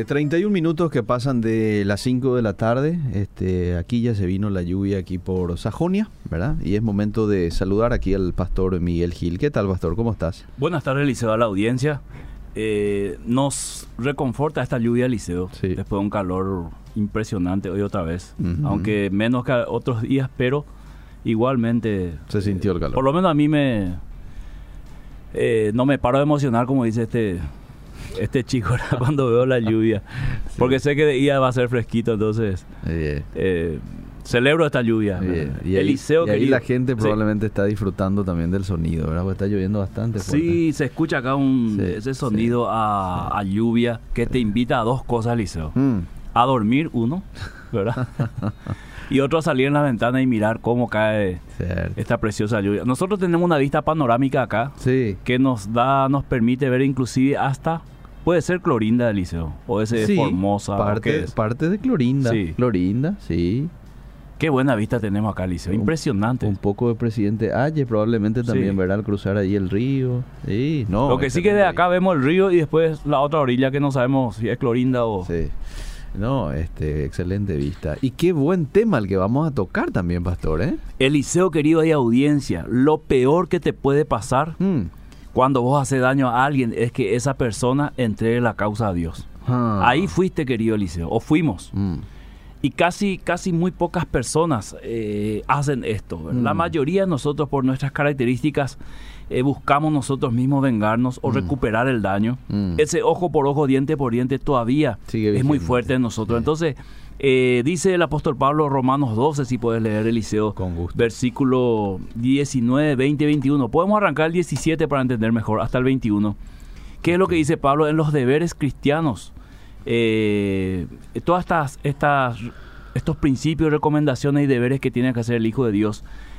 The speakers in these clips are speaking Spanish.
Eh, 31 minutos que pasan de las 5 de la tarde. Este, aquí ya se vino la lluvia aquí por Sajonia, ¿verdad? Y es momento de saludar aquí al pastor Miguel Gil. ¿Qué tal, pastor? ¿Cómo estás? Buenas tardes, Liceo, a la audiencia. Eh, nos reconforta esta lluvia, Liceo, Sí. después de un calor impresionante hoy otra vez. Aunque menos que otros días, pero igualmente, Se sintió el calor. por lo menos a mí me... eh, no me paro de emocionar, como dice este este chico ¿verdad? cuando veo la lluvia. Porque sé que de día va a ser fresquito, entonces Eh, eh, celebro esta lluvia. Y ahí, Eliseo y ahí la gente Sí. probablemente está disfrutando también del sonido, ¿verdad? Porque está lloviendo bastante fuerte. Sí, se escucha acá un, Sí, ese sonido a, a lluvia que te invita a dos cosas, Liceo. Mm, A dormir, uno, ¿verdad? y otro salir en la ventana y mirar cómo cae cierto. esta preciosa lluvia. Nosotros tenemos una vista panorámica acá Sí. que nos da, nos permite ver inclusive hasta, puede ser Clorinda del Liceo, o ese Sí, de Formosa, o parte, es. parte de Clorinda. Sí. Clorinda, sí. Qué buena vista tenemos acá, Liceo, impresionante. Un poco de presidente Aye probablemente también, Sí. ¿verdad? Al cruzar ahí el río. Sí, no. Lo que sí que de acá vemos el río y después la otra orilla que no sabemos si es Clorinda o... Sí. No, este, excelente vista. Y qué buen tema el que vamos a tocar también, pastor, ¿eh? Eliseo, querido, y audiencia, lo peor que te puede pasar Mm. cuando vos haces daño a alguien es que esa persona entregue la causa a Dios. Ah. Ahí fuiste, querido Eliseo, o fuimos. Mm. Y casi, casi muy pocas personas eh, hacen esto. ¿verdad? La Mm. mayoría de nosotros, por nuestras características, eh, buscamos nosotros mismos vengarnos o Mm. recuperar el daño. Mm. Ese ojo por ojo, diente por diente, todavía Sigue es muy fuerte en nosotros. Sí. Entonces, eh, dice el apóstol Pablo, Romanos 12, si puedes leer, Eliseo, Con gusto. versículo 19, 20, 21. Podemos arrancar el 17 para entender mejor, hasta el 21. ¿Qué es lo que dice Pablo en los deberes cristianos? Eh, todas estas, estas, estos principios, recomendaciones y deberes que tiene que hacer el Hijo de Dios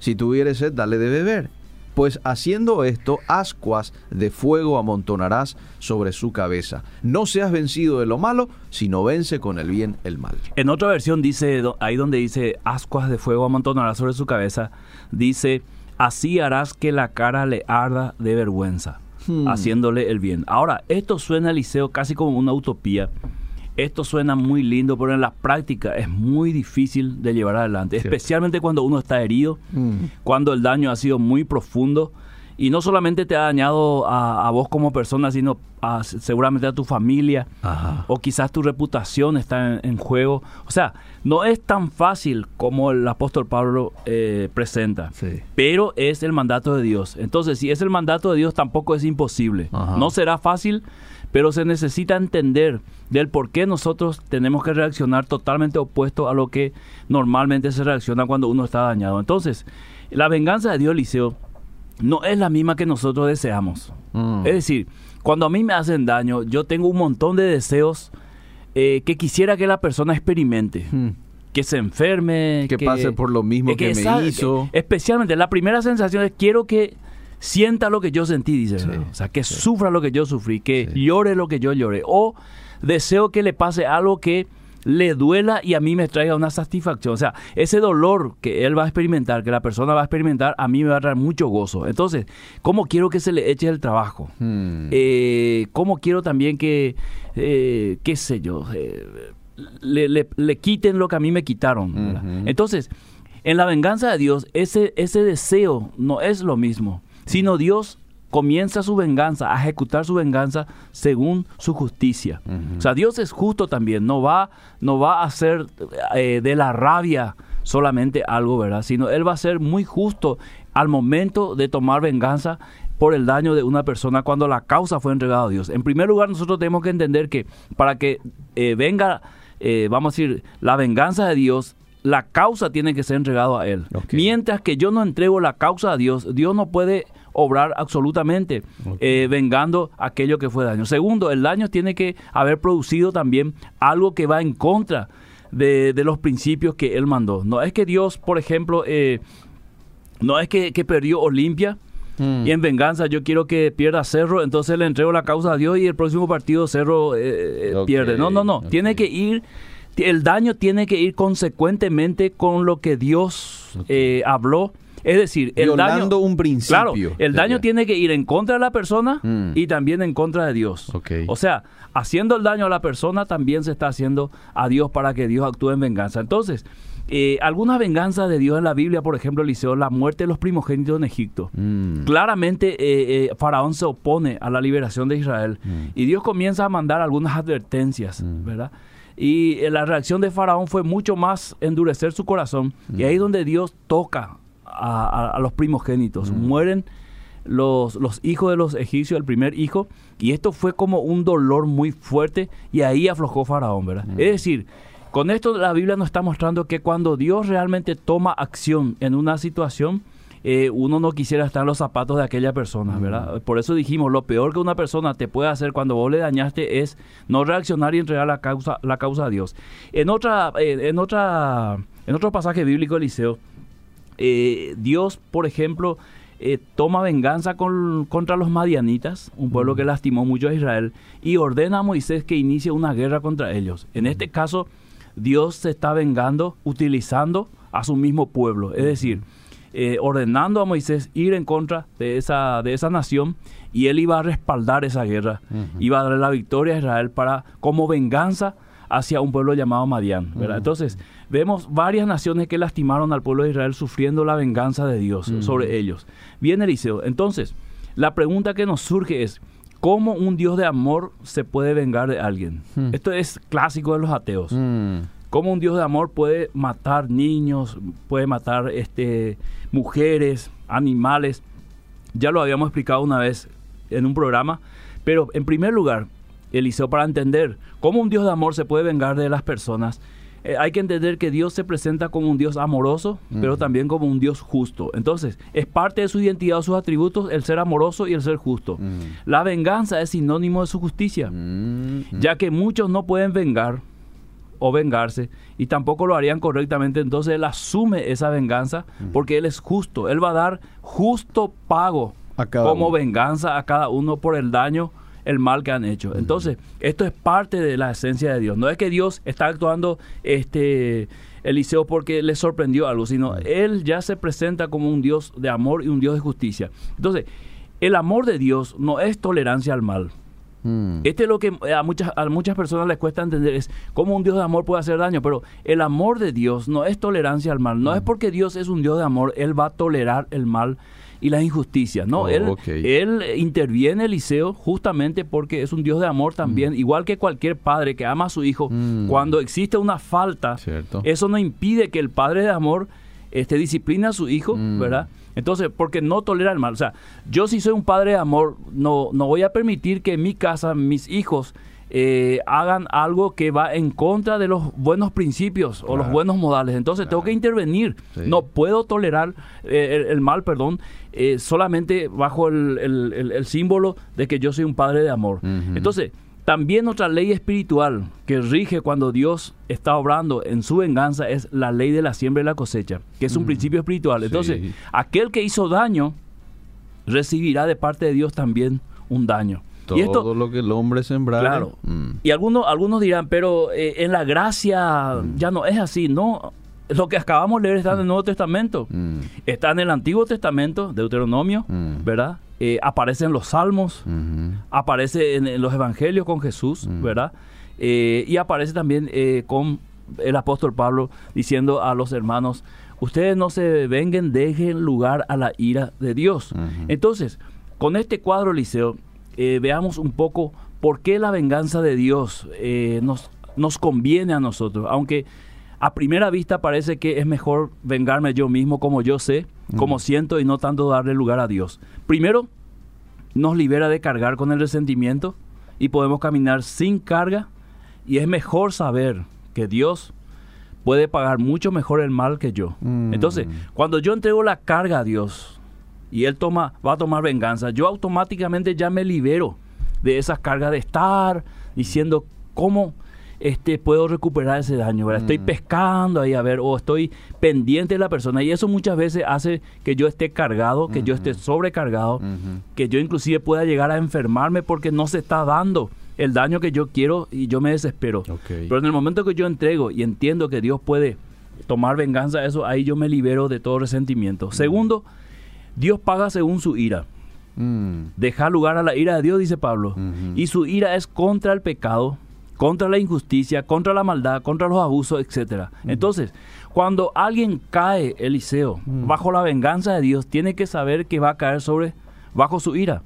Si tuviere sed, dale de beber. Pues haciendo esto, ascuas de fuego amontonarás sobre su cabeza. No seas vencido de lo malo, sino vence con el bien el mal. En otra versión dice, ahí donde dice, ascuas de fuego amontonará sobre su cabeza, dice, así harás que la cara le arda de vergüenza, Hmm. haciéndole el bien. Ahora, esto suena, Eliseo, casi como una utopía. Esto suena muy lindo, pero en la práctica es muy difícil de llevar adelante, Cierto. especialmente cuando uno está herido, Mm. cuando el daño ha sido muy profundo y no solamente te ha dañado a, a vos como persona, sino a- seguramente a tu familia, Ajá. o quizás tu reputación está en, en juego. O sea, no es tan fácil como el apóstol Pablo eh, presenta, Sí. pero es el mandato de Dios. Entonces, si es el mandato de Dios, tampoco es imposible. Ajá. No será fácil, pero se necesita entender del por qué nosotros tenemos que reaccionar totalmente opuesto a lo que normalmente se reacciona cuando uno está dañado. Entonces, la venganza de Dios, Liceo, no es la misma que nosotros deseamos. Mm. Es decir, cuando a mí me hacen daño, yo tengo un montón de deseos eh, que quisiera que la persona experimente. Mm. Que se enferme. Que pase por lo mismo que me hizo. especialmente, la primera sensación es quiero que sienta lo que yo sentí, dice. O sea, que sí. sufra lo que yo sufrí, que Sí. llore lo que yo lloré. O deseo que le pase algo que le duela y a mí me traiga una satisfacción. O sea, ese dolor que él va a experimentar, que la persona va a experimentar, a mí me va a traer mucho gozo. Entonces, ¿cómo quiero que se le eche el trabajo? Mm. Eh, ¿Cómo quiero también que, eh, qué sé yo, eh, le, le- le quiten lo que a mí me quitaron? Entonces, en la venganza de Dios, ese, ese deseo no es lo mismo, sino Dios comienza su venganza, a ejecutar su venganza según su justicia. O sea, Dios es justo también, no va, no va a hacer eh, de la rabia solamente algo, ¿verdad? Sino Él va a ser muy justo al momento de tomar venganza por el daño de una persona cuando la causa fue entregada a Dios. En primer lugar, nosotros tenemos que entender que para que eh, venga, eh, vamos a decir, la venganza de Dios, la causa tiene que ser entregada a Él. Mientras que yo no entrego la causa a Dios, Dios no puede obrar absolutamente, eh, vengando aquello que fue daño. Segundo, el daño tiene que haber producido también algo que va en contra de, los principios que él mandó. No es que Dios, por ejemplo, eh, no es que, perdió Olimpia, mm. y en venganza yo quiero que pierda Cerro, entonces le entrego la causa a Dios y el próximo partido Cerro eh, pierde. No, no, no. Tiene que ir, el daño tiene que ir consecuentemente con lo que Dios habló es decir, el daño, un principio. Claro, el daño tiene que ir en contra de la persona mm. y también en contra de Dios. O sea, haciendo el daño a la persona también se está haciendo a Dios para que Dios actúe en venganza. Entonces, eh, alguna venganza de Dios en la Biblia, por ejemplo, Eliseo, la muerte de los primogénitos en Egipto. Mm. Claramente, eh, eh, Faraón se opone a la liberación de Israel mm. y Dios comienza a mandar algunas advertencias, ¿verdad? Y la reacción de Faraón fue mucho más endurecer su corazón. Y ahí es donde Dios toca a, los primogénitos. Mm. Mueren los, los hijos de los egipcios, el primer hijo, y esto fue como un dolor muy fuerte y ahí aflojó Faraón, ¿verdad? Mm. Es decir, con esto la Biblia nos está mostrando que cuando Dios realmente toma acción en una situación, eh, uno no quisiera estar en los zapatos de aquella persona, mm. ¿verdad? Por eso dijimos, lo peor que una persona te puede hacer cuando vos le dañaste es no reaccionar y entregar la causa, la causa a Dios. En otra, eh, en otra, en otro pasaje bíblico, Eliseo, eh, Dios, por ejemplo, eh, toma venganza contra los madianitas, un pueblo que lastimó mucho a Israel, y ordena a Moisés que inicie una guerra contra ellos. En este caso, Dios se está vengando utilizando a su mismo pueblo, es decir, eh, ordenando a Moisés ir en contra de esa, de esa nación y él iba a respaldar esa guerra, iba a darle la victoria a Israel para como venganza hacia un pueblo llamado Madián. Entonces, vemos varias naciones que lastimaron al pueblo de Israel sufriendo la venganza de Dios sobre ellos. Bien, Eliseo. Entonces, la pregunta que nos surge es, ¿cómo un Dios de amor se puede vengar de alguien? Esto es clásico de los ateos. ¿Cómo un Dios de amor puede matar niños, puede matar este, mujeres, animales? Ya lo habíamos explicado una vez en un programa, pero en primer lugar, Eliseo, para entender cómo un Dios de amor se puede vengar de las personas, eh, hay que entender que Dios se presenta como un Dios amoroso, pero también como un Dios justo. Entonces, es parte de su identidad o sus atributos el ser amoroso y el ser justo. La venganza es sinónimo de su justicia, ya que muchos no pueden vengar o vengarse y tampoco lo harían correctamente, entonces él asume esa venganza porque él es justo, él va a dar justo pago como venganza a cada uno por el daño el mal que han hecho. Entonces, esto es parte de la esencia de Dios. No es que Dios está actuando este Eliseo porque le sorprendió algo, sino él ya se presenta como un Dios de amor y un Dios de justicia. Entonces, el amor de Dios no es tolerancia al mal. Mm. Este es lo que a muchas, a muchas personas les cuesta entender, es cómo un Dios de amor puede hacer daño, pero el amor de Dios no es tolerancia al mal, no es mm. porque Dios es un Dios de amor, Él va a tolerar el mal y las injusticias. No, oh, él, él interviene Eliseo justamente porque es un Dios de amor también, mm. igual que cualquier padre que ama a su hijo. Cuando existe una falta, eso no impide que el padre de amor este, discipline a su hijo, mm. ¿verdad? Entonces, porque no tolera el mal. O sea, yo si soy un padre de amor, no, no voy a permitir que en mi casa mis hijos eh, hagan algo que va en contra de los buenos principios o los buenos modales. Entonces tengo que intervenir. No puedo tolerar eh, el, mal, perdón, eh, solamente bajo el, símbolo de que yo soy un padre de amor. Entonces, también otra ley espiritual que rige cuando Dios está obrando en su venganza es la ley de la siembra y la cosecha, que es un principio espiritual. Entonces, aquel que hizo daño recibirá de parte de Dios también un daño. Todo lo que el hombre sembrara. Claro. Mm. Y algunos, algunos dirán, pero eh, en la gracia mm. ya no es así. No, lo que acabamos de leer está en el Nuevo Testamento. Mm. Está en el Antiguo Testamento, Deuteronomio, ¿verdad? Eh, aparece en los Salmos, aparece en, los Evangelios con Jesús, ¿verdad? Eh, y aparece también con el apóstol Pablo diciendo a los hermanos, ustedes no se vengan, dejen lugar a la ira de Dios. Entonces, con este cuadro, Liceo, eh, veamos un poco por qué la venganza de Dios eh, nos, nos conviene a nosotros, aunque a primera vista parece que es mejor vengarme yo mismo como yo sé, como siento y no tanto darle lugar a Dios. Primero, nos libera de cargar con el resentimiento y podemos caminar sin carga y es mejor saber que Dios puede pagar mucho mejor el mal que yo. Mm. Entonces, cuando yo entrego la carga a Dios, y él toma, va a tomar venganza, yo automáticamente ya me libero de esas cargas de estar diciendo cómo este, puedo recuperar ese daño. Estoy mm. pescando ahí a ver, o estoy pendiente de la persona. Y eso muchas veces hace que yo esté cargado, que yo esté sobrecargado, que yo inclusive pueda llegar a enfermarme porque no se está dando el daño que yo quiero y yo me desespero. Pero en el momento que yo entrego y entiendo que Dios puede tomar venganza, eso ahí yo me libero de todo resentimiento. Mm. Segundo, Dios paga según su ira. Mm. Deja lugar a la ira de Dios, dice Pablo. Y su ira es contra el pecado, contra la injusticia, contra la maldad, contra los abusos, etc. Entonces, cuando alguien cae, Eliseo, bajo la venganza de Dios, tiene que saber que va a caer sobre, bajo su ira.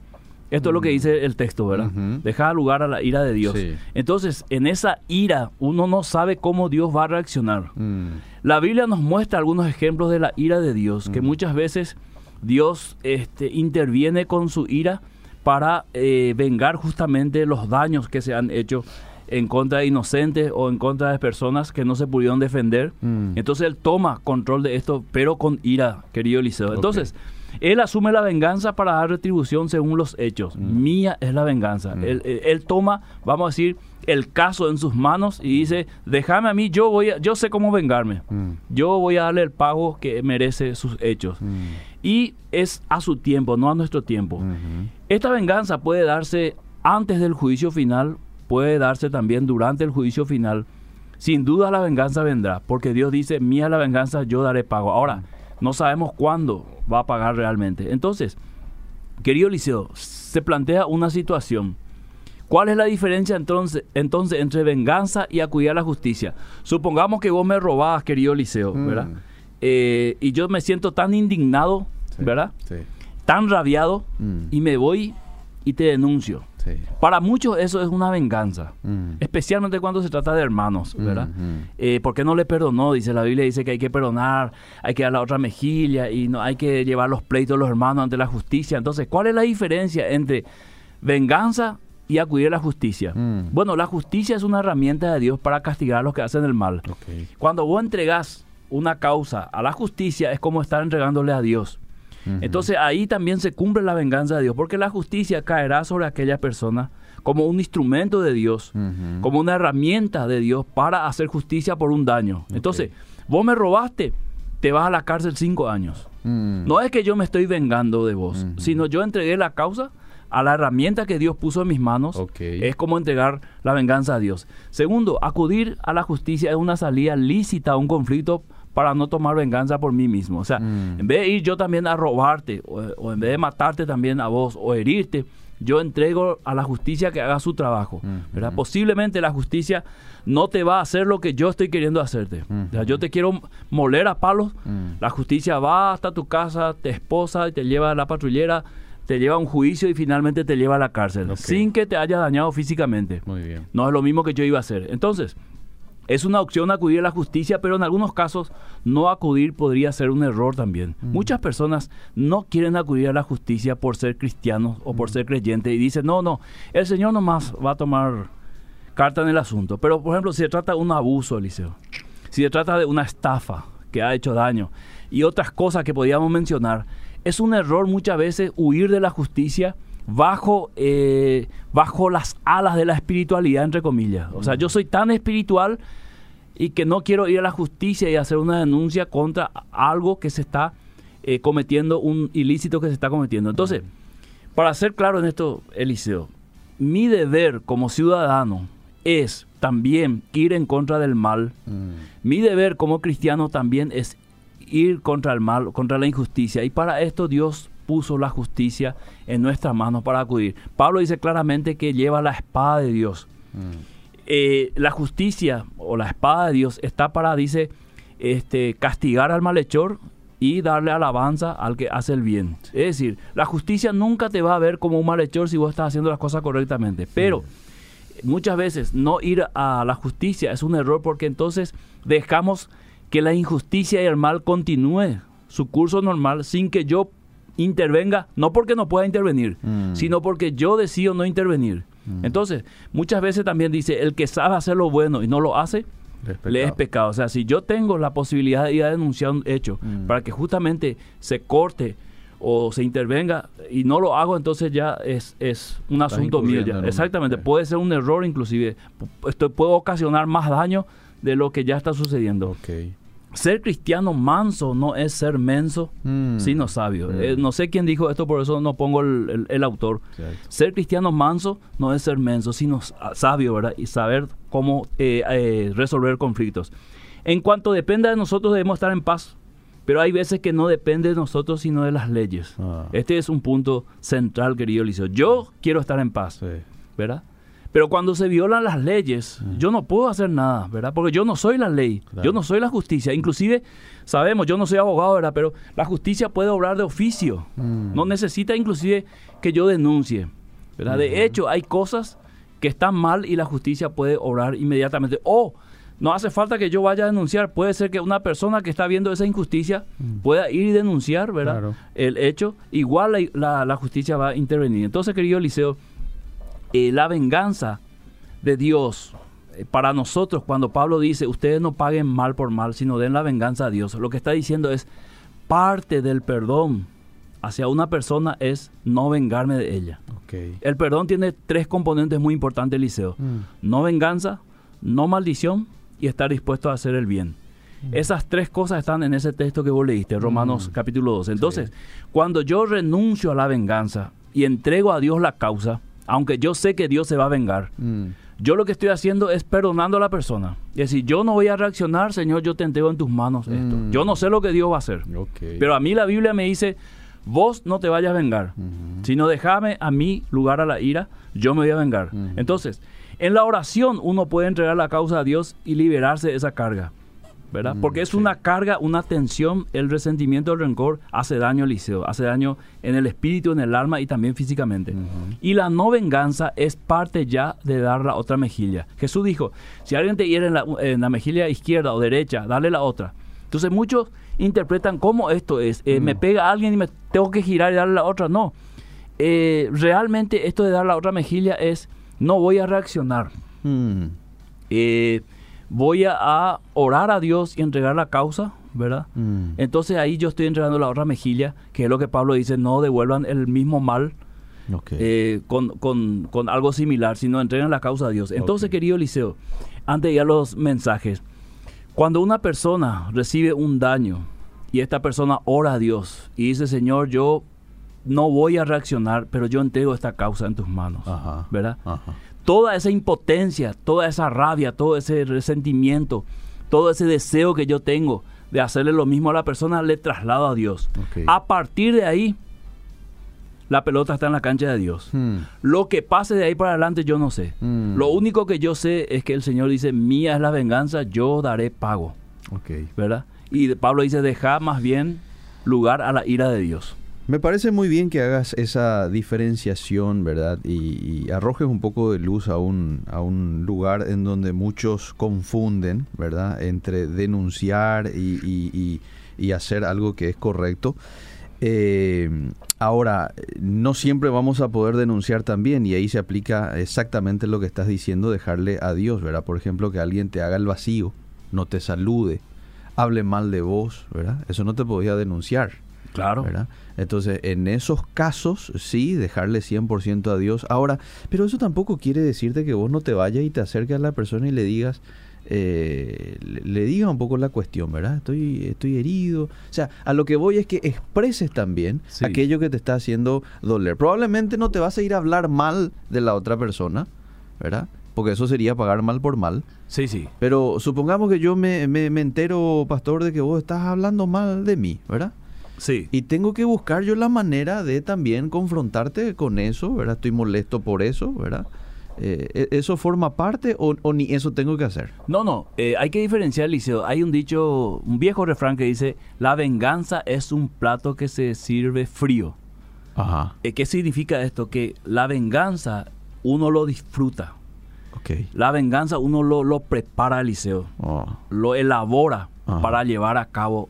Esto es lo que dice el texto, ¿verdad? Deja lugar a la ira de Dios. Entonces, en esa ira, uno no sabe cómo Dios va a reaccionar. Mm. La Biblia nos muestra algunos ejemplos de la ira de Dios, que muchas veces Dios este, interviene con su ira para eh, vengar justamente los daños que se han hecho en contra de inocentes o en contra de personas que no se pudieron defender. Mm. Entonces él toma control de esto, pero con ira, querido Eliseo. Entonces, él asume la venganza para dar retribución según los hechos. Mm. Mía es la venganza. Mm. Él, toma, vamos a decir, el caso en sus manos y dice, déjame a mí, yo voy a, yo sé cómo vengarme. Yo voy a darle el pago que merece sus hechos. Y es a su tiempo, no a nuestro tiempo. Esta venganza puede darse antes del juicio final puede darse también durante el juicio final. Sin duda la venganza vendrá, porque Dios dice, mía la venganza, yo daré pago. Ahora, no sabemos cuándo va a pagar realmente. Entonces, querido Liceo, se plantea una situación. ¿Cuál es la diferencia entonces, entonces entre venganza y acudir a la justicia? Supongamos que vos me robabas, querido Liceo, mm. ¿verdad? Eh, y yo me siento tan indignado, ¿verdad? Tan rabiado, mm. y me voy y te denuncio. Para muchos eso es una venganza, mm. especialmente cuando se trata de hermanos, ¿verdad? Mm, eh, ¿Por qué no le perdonó? Dice la Biblia, dice que hay que perdonar, hay que dar la otra mejilla y no hay que llevar los pleitos de los hermanos ante la justicia. Entonces, ¿cuál es la diferencia entre venganza y acudir a la justicia? Mm. Bueno, la justicia es una herramienta de Dios para castigar a los que hacen el mal. Cuando vos entregas una causa a la justicia es como estar entregándole a Dios. Entonces ahí también se cumple la venganza de Dios, porque la justicia caerá sobre aquella persona como un instrumento de Dios, como una herramienta de Dios para hacer justicia por un daño. Entonces, vos me robaste, te vas a la cárcel cinco años. Mm. No es que yo me estoy vengando de vos, sino yo entregué la causa a la herramienta que Dios puso en mis manos. Es como entregar la venganza a Dios. Segundo, acudir a la justicia es una salida lícita a un conflicto para no tomar venganza por mí mismo. O sea, mm. en vez de ir yo también a robarte, o, en vez de matarte también a vos, o herirte, yo entrego a la justicia que haga su trabajo. Mm, ¿verdad? Mm. Posiblemente la justicia no te va a hacer lo que yo estoy queriendo hacerte. o sea, yo te quiero moler a palos, la justicia va hasta tu casa, te esposa, te lleva a la patrullera, te lleva a un juicio y finalmente te lleva a la cárcel, sin que te haya dañado físicamente. Muy bien. No es lo mismo que yo iba a hacer. Entonces, es una opción acudir a la justicia, pero en algunos casos no acudir podría ser un error también. Mm. Muchas personas no quieren acudir a la justicia por ser cristianos o por mm. ser creyentes y dicen, no, no, el Señor nomás va a tomar carta en el asunto. Pero, por ejemplo, si se trata de un abuso, Eliseo, si se trata de una estafa que ha hecho daño y otras cosas que podríamos mencionar, es un error muchas veces huir de la justicia bajo, eh, bajo las alas de la espiritualidad, entre comillas. O sea, yo soy tan espiritual y que no quiero ir a la justicia y hacer una denuncia contra algo que se está eh, cometiendo, un ilícito que se está cometiendo. Entonces, para ser claro en esto, Eliseo, mi deber como ciudadano es también ir en contra del mal. Mm. Mi deber como cristiano también es ir contra el mal, contra la injusticia. Y para esto Dios puso la justicia en nuestras manos para acudir. Pablo dice claramente que lleva la espada de Dios. Mm. Eh, la justicia o la espada de Dios está para, dice, este, castigar al malhechor y darle alabanza al que hace el bien. Es decir, la justicia nunca te va a ver como un malhechor si vos estás haciendo las cosas correctamente. Pero muchas veces no ir a la justicia es un error porque entonces dejamos que la injusticia y el mal continúe su curso normal sin que yo intervenga, no porque no pueda intervenir, mm. sino porque yo decido no intervenir. Mm. Entonces, muchas veces también dice, el que sabe hacer lo bueno y no lo hace, le es pecado. O sea, si yo tengo la posibilidad de ir a denunciar un hecho mm. para que justamente se corte o se intervenga y no lo hago, entonces ya es, es un Estás asunto mío. Ya. Exactamente, puede ser un error inclusive. Esto puede ocasionar más daño de lo que ya está sucediendo. Ser cristiano manso no es ser menso, Mm. sino sabio. Mm. Eh, no sé quién dijo esto, por eso no pongo el, el- el autor. Cierto. Ser cristiano manso no es ser menso, sino s- sabio, ¿verdad? Y saber cómo eh, eh, resolver conflictos. En cuanto dependa de nosotros, debemos estar en paz. Pero hay veces que no depende de nosotros, sino de las leyes. Ah. Este es un punto central, querido Eliseo. Yo quiero estar en paz, Sí. ¿verdad? Pero cuando se violan las leyes, yo no puedo hacer nada, ¿verdad? Porque yo no soy la ley, Claro. yo no soy la justicia. Inclusive, sabemos, yo no soy abogado, ¿verdad? Pero la justicia puede obrar de oficio. Mm. No necesita inclusive que yo denuncie, ¿verdad? De hecho, hay cosas que están mal y la justicia puede obrar inmediatamente. O no hace falta que yo vaya a denunciar. Puede ser que una persona que está viendo esa injusticia pueda ir y denunciar, ¿verdad? Claro. El hecho. Igual la, la- la justicia va a intervenir. Entonces, querido Eliseo, eh, la venganza de Dios eh, para nosotros, cuando Pablo dice, ustedes no paguen mal por mal, sino den la venganza a Dios, lo que está diciendo es, parte del perdón hacia una persona es no vengarme de ella. El perdón tiene tres componentes muy importantes, Eliseo. Mm. No venganza, no maldición y estar dispuesto a hacer el bien. Esas tres cosas están en ese texto que vos leíste, Romanos Mm. capítulo 12. Entonces, cuando yo renuncio a la venganza y entrego a Dios la causa, aunque yo sé que Dios se va a vengar, Mm. yo lo que estoy haciendo es perdonando a la persona. Es decir, yo no voy a reaccionar, Señor, yo te entrego en tus manos esto. Mm. Yo no sé lo que Dios va a hacer. Pero a mí la Biblia me dice, vos no te vayas a vengar, Ujú. sino déjame a mí lugar a la ira, yo me voy a vengar. Entonces, en la oración uno puede entregar la causa a Dios y liberarse de esa carga, ¿verdad? Mm, Porque es sí. una carga, una tensión, el resentimiento, el rencor hace daño al liceo, hace daño en el espíritu, en el alma y también físicamente. Ujú. Y la no venganza es parte ya de dar la otra mejilla. Jesús dijo, si alguien te hiere en la, en la mejilla izquierda o derecha, dale la otra. Entonces muchos interpretan cómo esto es. eh, Me Mm. pega alguien y me tengo que girar y darle la otra. No. Eh, realmente esto de dar la otra mejilla es, no voy a reaccionar. Mm. Eh, voy a, a orar a Dios y entregar la causa, ¿verdad? Mm. Entonces ahí yo estoy entregando la otra mejilla, que es lo que Pablo dice, no devuelvan el mismo mal eh, con, con- con algo similar, sino entregan la causa a Dios. Entonces, querido Eliseo, antes de ir a los mensajes, cuando una persona recibe un daño y esta persona ora a Dios y dice, Señor, yo no voy a reaccionar, pero yo entrego esta causa en tus manos, Ajá. ¿verdad? Ajá. Toda esa impotencia, toda esa rabia, todo ese resentimiento, todo ese deseo que yo tengo de hacerle lo mismo a la persona, le traslado a Dios. A partir de ahí, la pelota está en la cancha de Dios. Mm. Lo que pase de ahí para adelante yo no sé. Mm. Lo único que yo sé es que el Señor dice, mía es la venganza, yo daré pago. ¿verdad? Y Pablo dice, deja más bien lugar a la ira de Dios. Me parece muy bien que hagas esa diferenciación, ¿verdad? Y, y arrojes un poco de luz a un, a un lugar en donde muchos confunden, ¿verdad? Entre denunciar y, y- y- hacer algo que es correcto. Eh, ahora, no siempre vamos a poder denunciar también y ahí se aplica exactamente lo que estás diciendo, dejarle a Dios, ¿verdad? Por ejemplo, que alguien te haga el vacío, no te salude, hable mal de vos, ¿verdad? Eso no te podía denunciar. Claro. ¿verdad? Entonces, en esos casos, sí, dejarle 100% a Dios. Ahora, pero eso tampoco quiere decirte que vos no te vayas y te acerques a la persona y le digas, eh, le, le digas un poco la cuestión, ¿verdad? Estoy, estoy herido. O sea, a lo que voy es que expreses también Sí. aquello que te está haciendo doler. Probablemente no te vas a ir a hablar mal de la otra persona, ¿verdad? Porque eso sería pagar mal por mal. Sí, sí. Pero supongamos que yo me, me, me entero, pastor, de que vos estás hablando mal de mí, ¿verdad? Sí. Y tengo que buscar yo la manera de también confrontarte con eso, ¿verdad? Estoy molesto por eso, ¿verdad? Eh, ¿e- ¿Eso forma parte o, o ni eso tengo que hacer? No, no, eh, hay que diferenciar, Liceo. Hay un dicho, un viejo refrán que dice, la venganza es un plato que se sirve frío. Ajá. Eh, ¿Qué significa esto? Que la venganza uno lo disfruta. Ok. La venganza uno lo, lo prepara, Eliseo. Oh, Lo elabora Ajá. para llevar a cabo.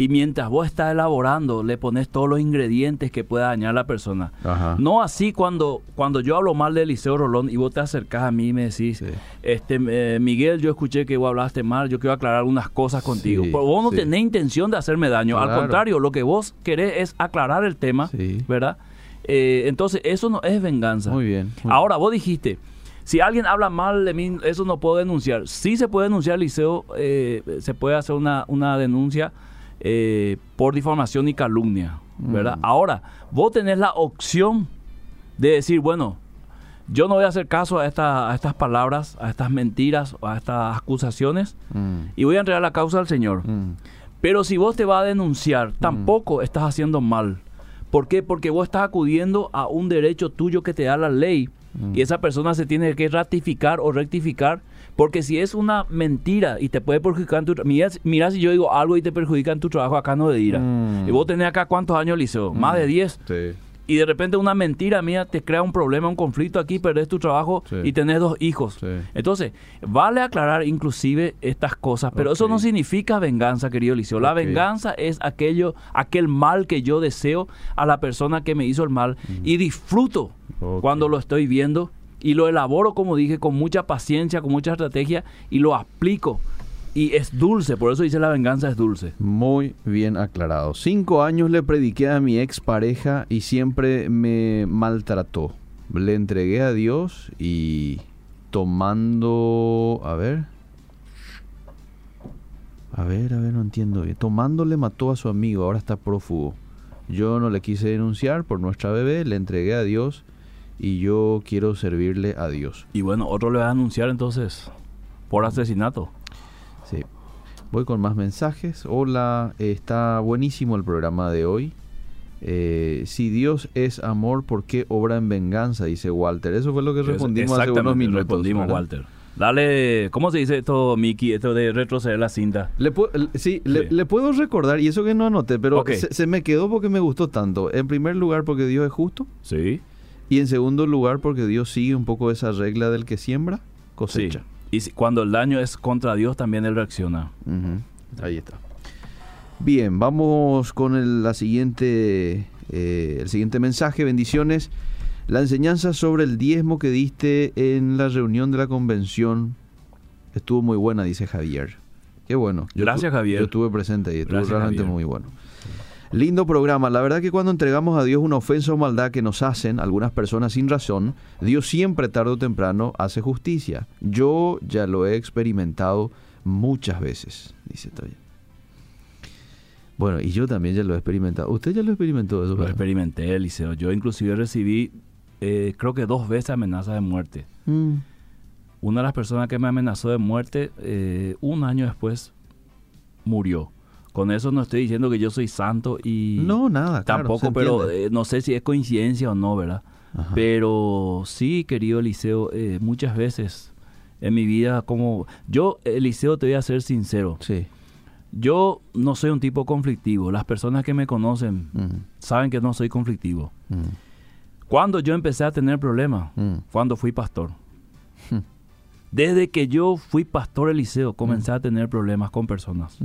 Y mientras vos estás elaborando, le pones todos los ingredientes que pueda dañar a la persona. Ajá. No así cuando, cuando yo hablo mal de Eliseo Rolón y vos te acercás a mí y me decís, Sí. este eh, Miguel, yo escuché que vos hablaste mal, yo quiero aclarar algunas cosas contigo. Sí, Pero vos no sí. tenés intención de hacerme daño. Al contrario, lo que vos querés es aclarar el tema. ¿verdad? Eh, entonces, eso no es venganza. Muy bien. muy Ahora, vos dijiste, si alguien habla mal de mí, eso no puedo denunciar. Sí se puede denunciar, Liceo, eh, se puede hacer una, una denuncia eh, por difamación y calumnia, ¿verdad? Mm. Ahora, vos tenés la opción de decir, bueno, yo no voy a hacer caso a, esta- a estas palabras, a estas mentiras, a estas acusaciones, bien. y voy a entregar la causa al Señor. Mm, mm. Pero si vos te vas a denunciar, tampoco estás haciendo mal. ¿Por qué? Porque vos estás acudiendo a un derecho tuyo que te da la ley. Mm. Y esa persona se tiene que ratificar o rectificar. Porque si es una mentira y te puede perjudicar en tu trabajo. Mira, mira si yo digo algo y te perjudica en tu trabajo, acá no de ira. Mm. Y vos tenés acá cuántos años, Liceo? Más de 10. Sí. Y de repente una mentira mía te crea un problema, un conflicto aquí, perdés tu trabajo Sí. y tenés dos hijos. Sí. Entonces, vale aclarar inclusive estas cosas, pero eso no significa venganza, querido Liceo. La venganza es aquello, aquel mal que yo deseo a la persona que me hizo el mal y disfruto cuando lo estoy viendo y lo elaboro, como dije, con mucha paciencia, con mucha estrategia y lo aplico. Y es dulce, por eso dice la venganza es dulce. Muy bien aclarado. Cinco años le prediqué a mi ex pareja y siempre me maltrató. Le entregué a Dios y tomando... A ver. A ver, a ver, no entiendo bien. Tomando le mató a su amigo, ahora está prófugo. Yo no le quise denunciar por nuestra bebé, le entregué a Dios y yo quiero servirle a Dios. Y bueno, otro le va a anunciar entonces por asesinato. Sí. Voy con más mensajes. Hola, está buenísimo el programa de hoy. Eh, si Dios es amor, ¿por qué obra en venganza? Dice Walter. Eso fue lo que respondimos hace unos minutos. respondimos, ¿verdad? Walter. Dale, ¿cómo se dice esto, Miki? Esto de retroceder la cinta. Le sí, Le, puedo recordar, y eso que no anoté, pero se, se me quedó porque me gustó tanto. En primer lugar, porque Dios es justo. Sí. Y en segundo lugar, porque Dios sigue un poco esa regla del que siembra, cosecha. Sí. Y si- cuando el daño es contra Dios, también Él reacciona. Ahí está. Bien, vamos con el, la siguiente, eh, el siguiente mensaje. Bendiciones. La enseñanza sobre el diezmo que diste en la reunión de la convención estuvo muy buena, dice Javier. Qué bueno. Gracias, Javier. Yo estuve presente y estuvo Gracias, realmente Javier. muy bueno. Lindo programa. La verdad que cuando entregamos a Dios una ofensa o maldad que nos hacen algunas personas sin razón, Dios siempre tarde o temprano hace justicia. Yo ya lo he experimentado muchas veces, dice todavía. Bueno, y yo también ya lo he experimentado. ¿Usted ya lo experimentó eso? Lo experimenté, Eliseo. Yo inclusive recibí, eh, creo que dos veces amenazas de muerte. Mm, Una de las personas que me amenazó de muerte, eh, un año después, murió. Con eso no estoy diciendo que yo soy santo y... No, nada. Tampoco, pero eh, no sé si es coincidencia o no, ¿verdad? Ajá. Pero sí, querido Eliseo, eh, muchas veces en mi vida, como yo, Eliseo, te voy a ser sincero, Sí. yo no soy un tipo conflictivo. Las personas que me conocen saben que no soy conflictivo. Cuando yo empecé a tener problemas, cuando fui pastor. Desde que yo fui pastor Eliseo, comencé a tener problemas con personas.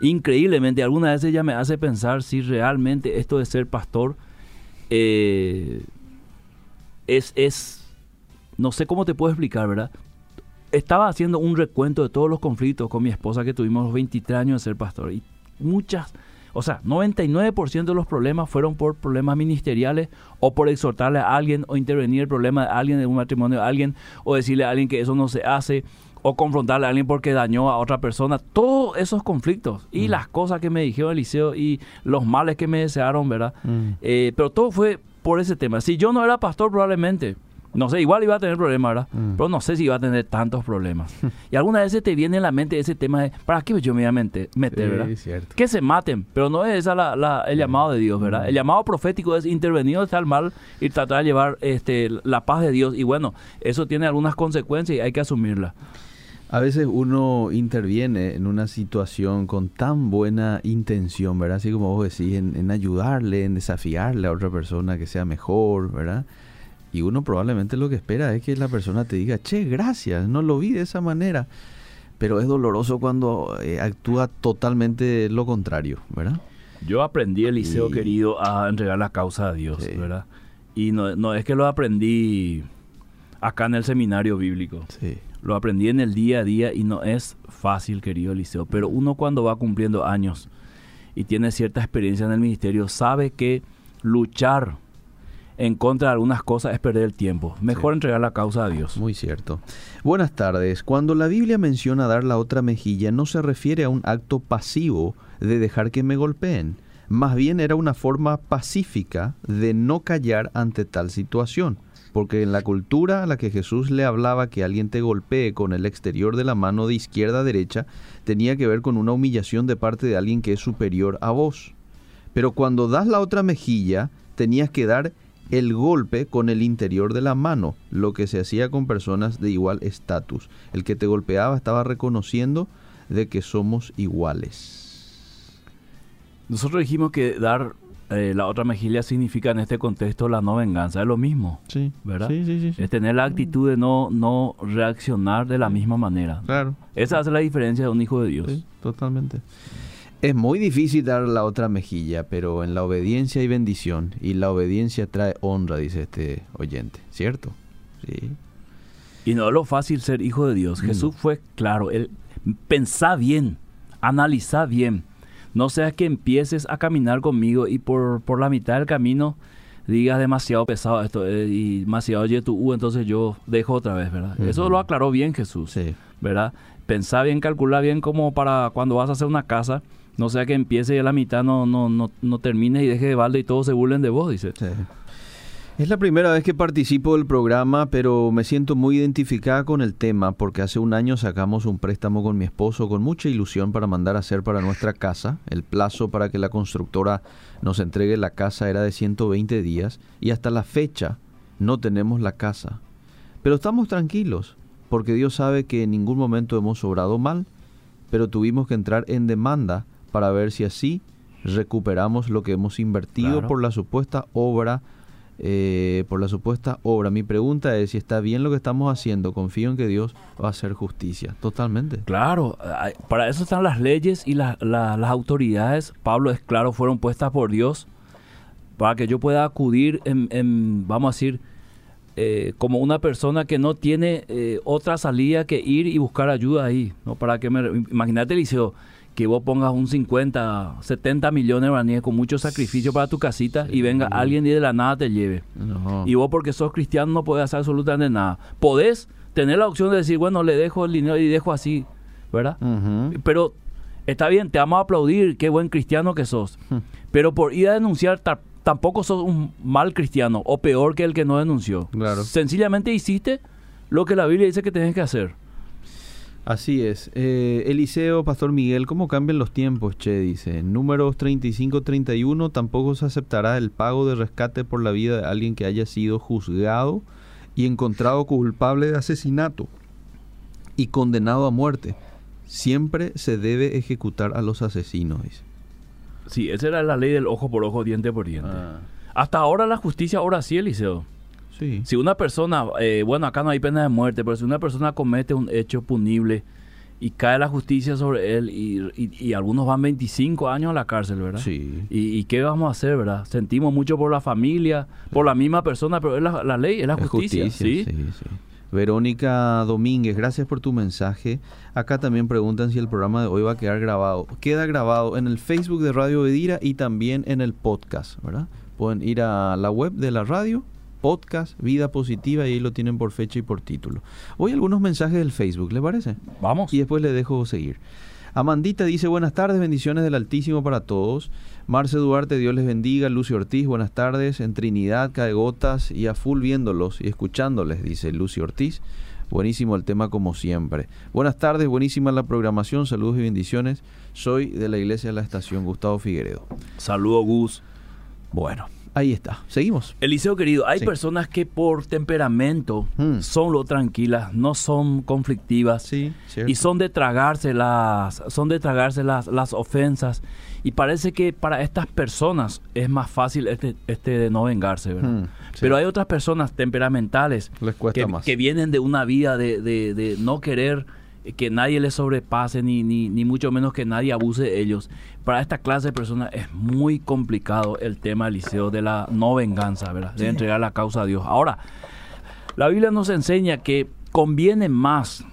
Increíblemente, alguna vez ella me hace pensar si realmente esto de ser pastor eh, es, es, no sé cómo te puedo explicar, ¿verdad? Estaba haciendo un recuento de todos los conflictos con mi esposa que tuvimos los 23 años de ser pastor. Y muchas, o sea, 99% de los problemas fueron por problemas ministeriales o por exhortarle a alguien o intervenir el problema de alguien en un matrimonio de alguien o decirle a alguien que eso no se hace o confrontarle a alguien porque dañó a otra persona. Todos esos conflictos y las cosas que me dijeron Eliseo y los males que me desearon, ¿verdad? mm. Eh, pero todo fue por ese tema. Si yo no era pastor, probablemente, no sé, igual iba a tener problemas, ¿verdad? Mm. Pero no sé si iba a tener tantos problemas. y alguna vez se te viene en la mente ese tema de, ¿para qué yo me voy a meter, verdad? Cierto. Que se maten, pero no es esa la, la- el llamado de Dios, ¿verdad? El llamado profético es intervenir está el mal y tratar de llevar este, la paz de Dios. Y bueno, eso tiene algunas consecuencias y hay que asumirlas. A veces uno interviene en una situación con tan buena intención, ¿verdad? Así como vos decís, en, en ayudarle, en desafiarle a otra persona que sea mejor, ¿verdad? Y uno probablemente lo que espera es que la persona te diga, che, gracias, no lo vi de esa manera. pero es doloroso cuando eh, actúa totalmente lo contrario, ¿verdad? Yo aprendí, Eliseo Y- querido, a entregar la causa a Dios, Sí. ¿verdad? Y no, no es que lo aprendí acá en el seminario bíblico. Sí. Lo aprendí en el día a día y no es fácil, querido Eliseo. Pero uno cuando va cumpliendo años y tiene cierta experiencia en el ministerio, sabe que luchar en contra de algunas cosas es perder el tiempo. Mejor Sí. entregar la causa a Dios. Muy cierto. Buenas tardes. Cuando la Biblia menciona dar la otra mejilla, no se refiere a un acto pasivo de dejar que me golpeen. Más bien era una forma pacífica de no callar ante tal situación. Porque en la cultura a la que Jesús le hablaba que alguien te golpee con el exterior de la mano de izquierda a derecha, tenía que ver con una humillación de parte de alguien que es superior a vos. Pero cuando das la otra mejilla, tenías que dar el golpe con el interior de la mano, lo que se hacía con personas de igual estatus. El que te golpeaba estaba reconociendo de que somos iguales. Nosotros dijimos que dar eh, la otra mejilla significa en este contexto la no venganza. Es lo mismo. Sí, ¿Verdad? Sí, sí. Es tener la actitud de no, no reaccionar de la misma manera. Claro. Esa hace la diferencia de un hijo de Dios. Sí, totalmente. Es muy difícil dar la otra mejilla, pero en la obediencia hay bendición y la obediencia trae honra, dice este oyente, ¿cierto? Sí. Y no es lo fácil ser hijo de Dios. Mm. Jesús fue claro. Él pensá bien, analiza bien. No sea que empieces a caminar conmigo y por, por la mitad del camino digas demasiado pesado esto eh, y demasiado oye tu U, entonces yo dejo otra vez, ¿verdad? Eso lo aclaró bien Jesús, Sí. ¿verdad? Pensá bien, calcula bien como para cuando vas a hacer una casa, no sea que empiece y a la mitad no, no, no, no termine y deje de balde y todos se burlen de vos, dice. Sí. Es la primera vez que participo del programa, pero me siento muy identificada con el tema porque hace un año sacamos un préstamo con mi esposo con mucha ilusión para mandar a hacer para nuestra casa. El plazo para que la constructora nos entregue la casa era de 120 días y hasta la fecha no tenemos la casa. Pero estamos tranquilos porque Dios sabe que en ningún momento hemos obrado mal, pero tuvimos que entrar en demanda para ver si así recuperamos lo que hemos invertido Claro. por la supuesta obra eh, por la supuesta obra. Mi pregunta es si está bien lo que estamos haciendo. Confío en que Dios va a hacer justicia. Totalmente. Claro, para eso están las leyes y la- la- las autoridades. Pablo es claro, fueron puestas por Dios para que yo pueda acudir en, vamos a decir, eh, como una persona que no tiene eh, otra salida que ir y buscar ayuda ahí. ¿no? Para que imagínate, Eliseo, que vos pongas un 50, 70 millones de guaraníes con mucho sacrificio para tu casita y venga alguien y de la nada te lleve. Y vos porque sos cristiano no podés hacer absolutamente nada. Podés tener la opción de decir, bueno, le dejo el dinero y dejo así, ¿verdad? Pero está bien, te vamos a aplaudir, qué buen cristiano que sos. Hmm. Pero por ir a denunciar ta- tampoco sos un mal cristiano o peor que el que no denunció. Claro. Sencillamente hiciste lo que la Biblia dice que tenés que hacer. Así es. Eh, Eliseo, Pastor Miguel, ¿cómo cambian los tiempos? Che, dice. Números 35-31, tampoco se aceptará el pago de rescate por la vida de alguien que haya sido juzgado y encontrado culpable de asesinato y condenado a muerte. Siempre se debe ejecutar a los asesinos, dice. Sí, esa era la ley del ojo por ojo, diente por diente. Hasta ahora la justicia, ahora sí, Eliseo. Sí. Si una persona, eh, bueno, acá no hay pena de muerte, pero si una persona comete un hecho punible y cae la justicia sobre él y, y- y algunos van 25 años a la cárcel, ¿verdad? Sí. ¿Y, y qué vamos a hacer, verdad? Sentimos mucho por la familia, por la misma persona, pero es la, la ley, es la Es justicia, ¿sí? sí, sí. Verónica Domínguez, gracias por tu mensaje. Acá también preguntan si el programa de hoy va a quedar grabado. Queda grabado en el Facebook de Radio Bedira y también en el podcast, ¿verdad? Pueden ir a la web de la radio, podcast, Vida Positiva, y ahí lo tienen por fecha y por título. Hoy algunos mensajes del Facebook, ¿le parece? Vamos. Y después le dejo seguir. Amandita dice, buenas tardes, bendiciones del Altísimo para todos. Marce Duarte, Dios les bendiga. Lucio Ortiz, buenas tardes. En Trinidad, cae gotas y a full viéndolos y escuchándoles, dice Lucio Ortiz. Buenísimo el tema como siempre. Buenas tardes, buenísima la programación, saludos y bendiciones. Soy de la Iglesia de la Estación, Gustavo Figueredo. Saludo, Gus. Bueno, ahí está. Seguimos. Eliseo querido, hay Sí. personas que por temperamento Hmm. son lo tranquilas, no son conflictivas. Sí, y son de tragarse las son de tragarse las, las ofensas y parece que para estas personas es más fácil este, este de no vengarse ¿verdad? Hmm, sí. pero hay otras personas temperamentales Les cuesta que, más. que vienen de una vida de, de- de no querer que nadie les sobrepase, ni, ni, ni mucho menos que nadie abuse de ellos. Para esta clase de personas es muy complicado el tema, Eliseo, de la no venganza, ¿verdad? De entregar la causa a Dios. Ahora, la Biblia nos enseña que conviene más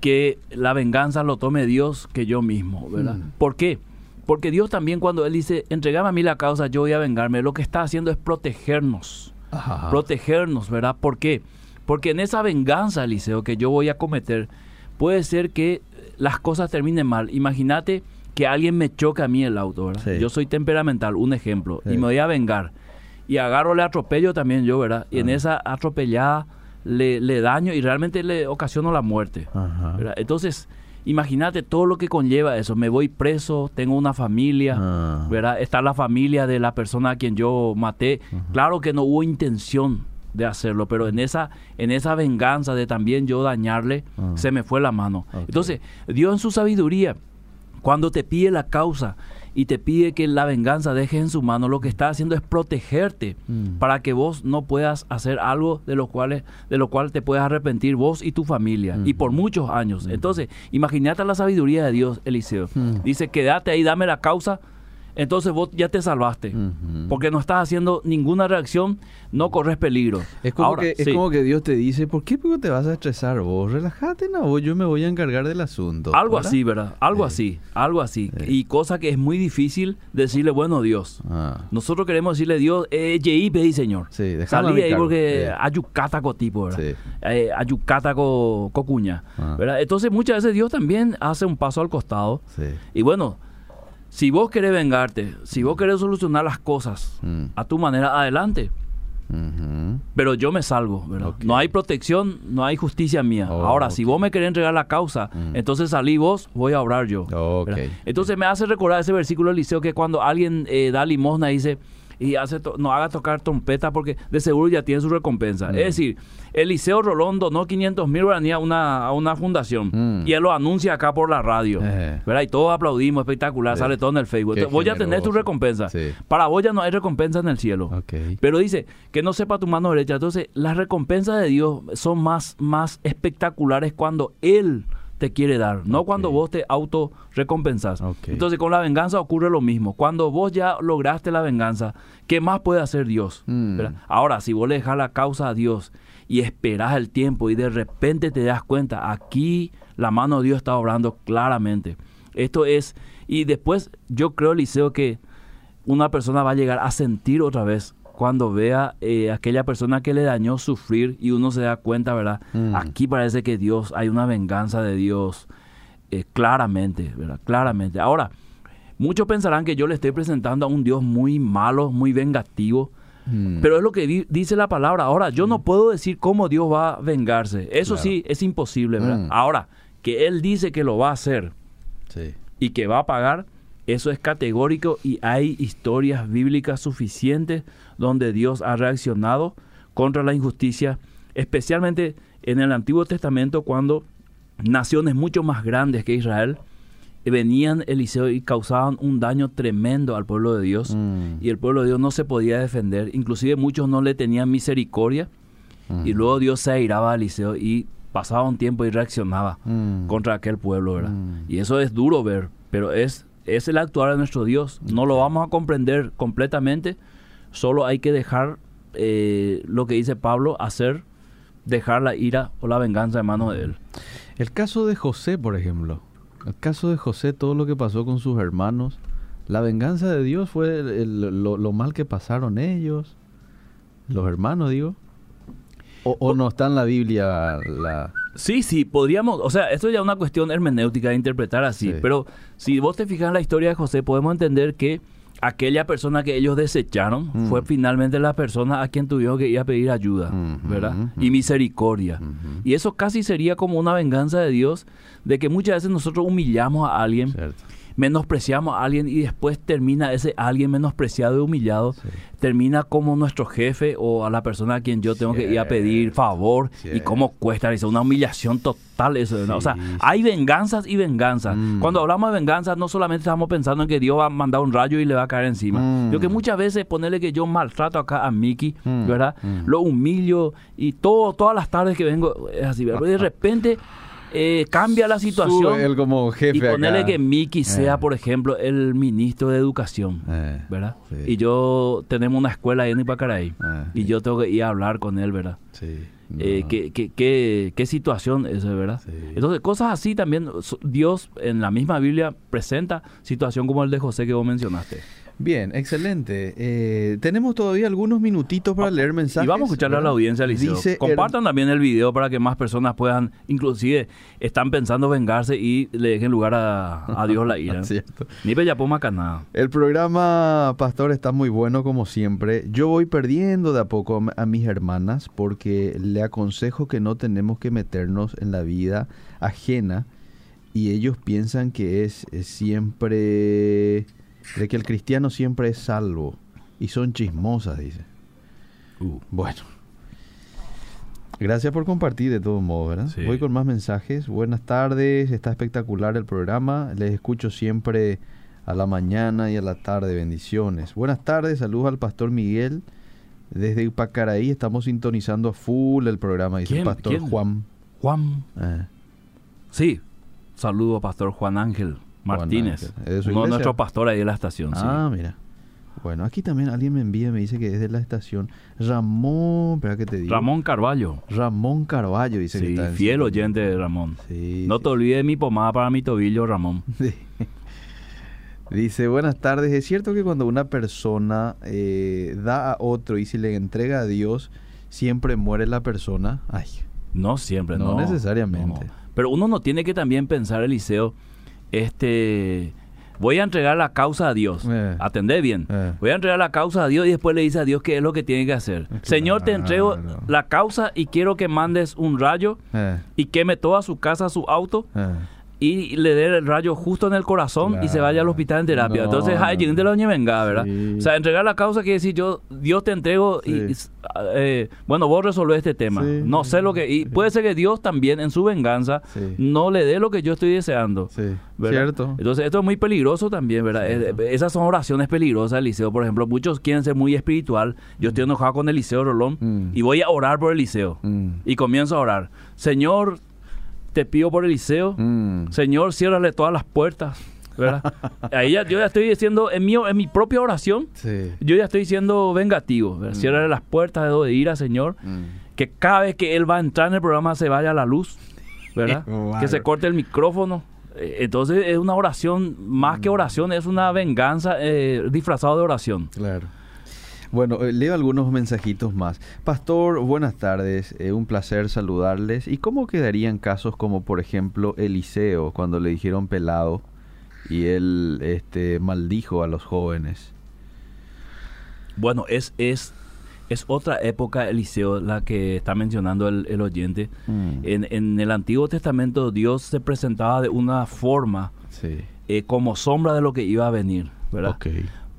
que la venganza lo tome Dios que yo mismo, ¿verdad? Mm. ¿Por qué? Porque Dios también cuando Él dice, entregame a mí la causa, yo voy a vengarme, lo que está haciendo es protegernos, Ajá. protegernos, ¿verdad? ¿Por qué? Porque en esa venganza, Eliseo, que yo voy a cometer, puede ser que las cosas terminen mal. Imagínate que alguien me choque a mí el auto, ¿verdad? Sí. Yo soy temperamental, un ejemplo, Sí. y me voy a vengar. Y agarro, le atropello también yo, ¿verdad? Y en Ah. esa atropellada le, le daño y realmente le ocasiono la muerte. Entonces, imagínate todo lo que conlleva eso. Me voy preso, tengo una familia, Ah. ¿verdad? Está la familia de la persona a quien yo maté. Claro que no hubo intención de hacerlo, pero en esa, en esa venganza de también yo dañarle, Ah. se me fue la mano. Entonces, Dios en su sabiduría, cuando te pide la causa y te pide que la venganza deje en su mano, lo que está haciendo es protegerte Mm. para que vos no puedas hacer algo de lo cual, de lo cual te puedas arrepentir vos y tu familia, y por muchos años. Entonces, imagínate la sabiduría de Dios, Eliseo. Mm. Dice, quédate ahí, dame la causa, entonces vos ya te salvaste. Porque no estás haciendo ninguna reacción, no corres peligro. Es como, Ahora, que, es sí, como que Dios te dice, ¿por qué te vas a estresar vos? Relájate, no, vos, yo me voy a encargar del asunto. algo ¿verdad? así, ¿verdad? Algo Sí. así, algo así. Sí. Y cosa que es muy difícil decirle, bueno, Dios. Ah. Nosotros queremos decirle, Dios, eh, yeí, pedí, Señor. Sí, Salí mi ahí porque ayucátaco tipo, ¿verdad? Sí. Eh, ayucátaco cocuña, Ah. ¿verdad? Entonces muchas veces Dios también hace un paso al costado. Sí. Y bueno, si vos querés vengarte, si vos querés solucionar las cosas Mm. a tu manera, adelante. Ujú. Pero yo me salvo, ¿verdad? No hay protección, no hay justicia mía. Oh, Ahora, si vos me querés entregar la causa, Mm. entonces salí vos, voy a obrar yo. Entonces me hace recordar ese versículo del liceo que cuando alguien eh, da limosna dice y hace no haga tocar trompeta porque de seguro ya tiene su recompensa. Mm. Es decir, el Liceo Rolón donó 500 mil guaraníes a una, a una fundación Mm. y él lo anuncia acá por la radio. Eh. ¿verdad? Y todos aplaudimos, espectacular, Sí. sale todo en el Facebook. Entonces, vos ya tenés tu recompensa. Sí. Para vos ya no hay recompensa en el cielo. Pero dice que no sepa tu mano derecha. Entonces, las recompensas de Dios son más, más espectaculares cuando Él te quiere dar, no cuando vos te auto recompensás. Ok. Entonces, con la venganza ocurre lo mismo. Cuando vos ya lograste la venganza, ¿qué más puede hacer Dios? Mm. Ahora, si vos le dejas la causa a Dios y esperás el tiempo y de repente te das cuenta, aquí la mano de Dios está obrando claramente. Esto es, y después yo creo, Eliseo, que una persona va a llegar a sentir otra vez cuando vea eh, aquella persona que le dañó sufrir y uno se da cuenta, ¿verdad? Mm. Aquí parece que Dios, hay una venganza de Dios eh, claramente, ¿verdad? Claramente. Ahora, muchos pensarán que yo le estoy presentando a un Dios muy malo, muy vengativo, Mm. pero es lo que di- dice la palabra. Ahora, yo no puedo decir cómo Dios va a vengarse. Eso Claro. sí, es imposible, ¿verdad? Mm. Ahora, que Él dice que lo va a hacer Sí. y que va a pagar, eso es categórico y hay historias bíblicas suficientes donde Dios ha reaccionado contra la injusticia, especialmente en el Antiguo Testamento cuando naciones mucho más grandes que Israel venían Eliseo y causaban un daño tremendo al pueblo de Dios Mm. y el pueblo de Dios no se podía defender, inclusive muchos no le tenían misericordia y Mm. luego Dios se airaba a Eliseo y pasaba un tiempo y reaccionaba Mm. contra aquel pueblo, ¿verdad? Y eso es duro ver, pero es, es el actuar de nuestro Dios. No lo vamos a comprender completamente, solo hay que dejar eh, lo que dice Pablo, hacer, dejar la ira o la venganza en manos de Él. El caso de José, por ejemplo. El caso de José, todo lo que pasó con sus hermanos. La venganza de Dios fue el- el- lo, lo mal que pasaron ellos. Los hermanos, digo. O, o no está en la Biblia la... Sí, sí, podríamos, o sea, esto ya es una cuestión hermenéutica de interpretar así, Sí. pero si vos te fijas en la historia de José, podemos entender que aquella persona que ellos desecharon Mm. fue finalmente la persona a quien tuvieron que ir a pedir ayuda, Ujú, ¿verdad? ujú. Y misericordia. Ujú. Y eso casi sería como una venganza de Dios, de que muchas veces nosotros humillamos a alguien, Cierto. Menospreciamos a alguien y después termina ese alguien menospreciado y humillado, Sí. termina como nuestro jefe o a la persona a quien yo tengo que ir a pedir favor y cómo cuesta, es una humillación total eso. ¿no? O sea, hay venganzas y venganzas. Mm. Cuando hablamos de venganzas no solamente estamos pensando en que Dios va a mandar un rayo y le va a caer encima. Mm. Yo que muchas veces ponerle que yo maltrato acá a Mickey, Mm. ¿verdad? Mm. Lo humillo y todo, todas las tardes que vengo es así, ¿verdad? De repente eh, cambia la situación. Sube él como jefe y ponerle acá. que Miki sea, Eh. por ejemplo, el ministro de Educación, Eh, ¿verdad? sí. Y yo tenemos una escuela ahí en Ipacaraí. Eh, Y yo tengo que ir a hablar con él, ¿verdad? sí. Eh, No. ¿qué, qué, qué, qué situación es, ¿verdad? Sí. Entonces, cosas así también, Dios en la misma Biblia presenta situación como el de José que vos mencionaste. Bien, excelente. Eh, tenemos todavía algunos minutitos para leer mensajes. Ah, y vamos a escucharle a la audiencia, Liceo. Dice Compartan también el video para que más personas puedan, inclusive, están pensando vengarse y le dejen lugar a, a Dios la ira. Cierto. Ni Bellapoma nada. El programa, Pastor, está muy bueno como siempre. Yo voy perdiendo de a poco a, a mis hermanas porque le aconsejo que no tenemos que meternos en la vida ajena y ellos piensan que es, es siempre, de que el cristiano siempre es salvo y son chismosas, dice. Uh, Bueno. Gracias por compartir de todos modos, ¿verdad? Sí. Voy con más mensajes. Buenas tardes, está espectacular el programa. Les escucho siempre a la mañana y a la tarde. Bendiciones. Buenas tardes, saludos al pastor Miguel. Desde Ipacaraí estamos sintonizando a full el programa, dice el pastor ¿Quién? Juan. Juan. Eh, Sí. Saludo a Pastor Juan Ángel Martínez. Ángel. ¿Es de su Uno de iglesia? nuestros pastores ahí de la estación. sí. Ah, mira. Bueno, aquí también alguien me envía, me dice que es de la estación Ramón, espera que te digo. Ramón Carballo. Ramón Carballo dice que Sí, está fiel oyente de Ramón. Sí, No sí. te olvides de mi pomada para mi tobillo, Ramón. Dice, buenas tardes. ¿Es cierto que cuando una persona eh, da a otro y si le entrega a Dios, siempre muere la persona? Ay, No siempre, No no. necesariamente. No. Pero uno no tiene que también pensar, Eliseo, este, voy a entregar la causa a Dios. Eh. Atendé bien. Eh. Voy a entregar la causa a Dios y después le dice a Dios qué es lo que tiene que hacer. Claro. Señor, te entrego la causa y quiero que mandes un rayo eh, y queme toda su casa, su auto eh. Y le dé el rayo justo en el corazón y se vaya al hospital en terapia. No, Entonces, ay, no. de la venga, ¿verdad? Sí. O sea, entregar la causa quiere decir yo, Dios te entrego y, Sí. eh, bueno, vos resolvés este tema. Sí, no sí, sé lo que... Y sí. puede ser que Dios también en su venganza Sí. no le dé lo que yo estoy deseando. Sí, cierto. Entonces, esto es muy peligroso también, ¿verdad? Cierto. Eh, esas son oraciones peligrosas, Eliseo. Por ejemplo, muchos quieren ser muy espiritual. Yo estoy enojado con Eliseo Rolón Mm. y voy a orar por Eliseo. Mm. Y comienzo a orar. Señor, te pido por Eliseo. Mm. Señor, ciérrale todas las puertas, ¿verdad? Ahí ya, yo ya estoy diciendo, en mi, en mi propia oración, Sí. yo ya estoy siendo vengativo. Mm. Ciérrale las puertas de donde ira, Señor. Mm. Que cada vez que Él va a entrar en el programa se vaya la luz, ¿verdad? Que se corte el micrófono. Eh, Entonces es una oración, más que oración, es una venganza eh, disfrazado de oración. Claro. Bueno, eh, leo algunos mensajitos más. Pastor, buenas tardes. eh, un placer saludarles. ¿Y cómo quedarían casos como, por ejemplo, Eliseo, cuando le dijeron pelado y él este, maldijo a los jóvenes? Bueno, es, es, es otra época, Eliseo, la que está mencionando el, el oyente. Mm. En, en el Antiguo Testamento Dios se presentaba de una forma Sí. eh, como sombra de lo que iba a venir, ¿verdad? Ok.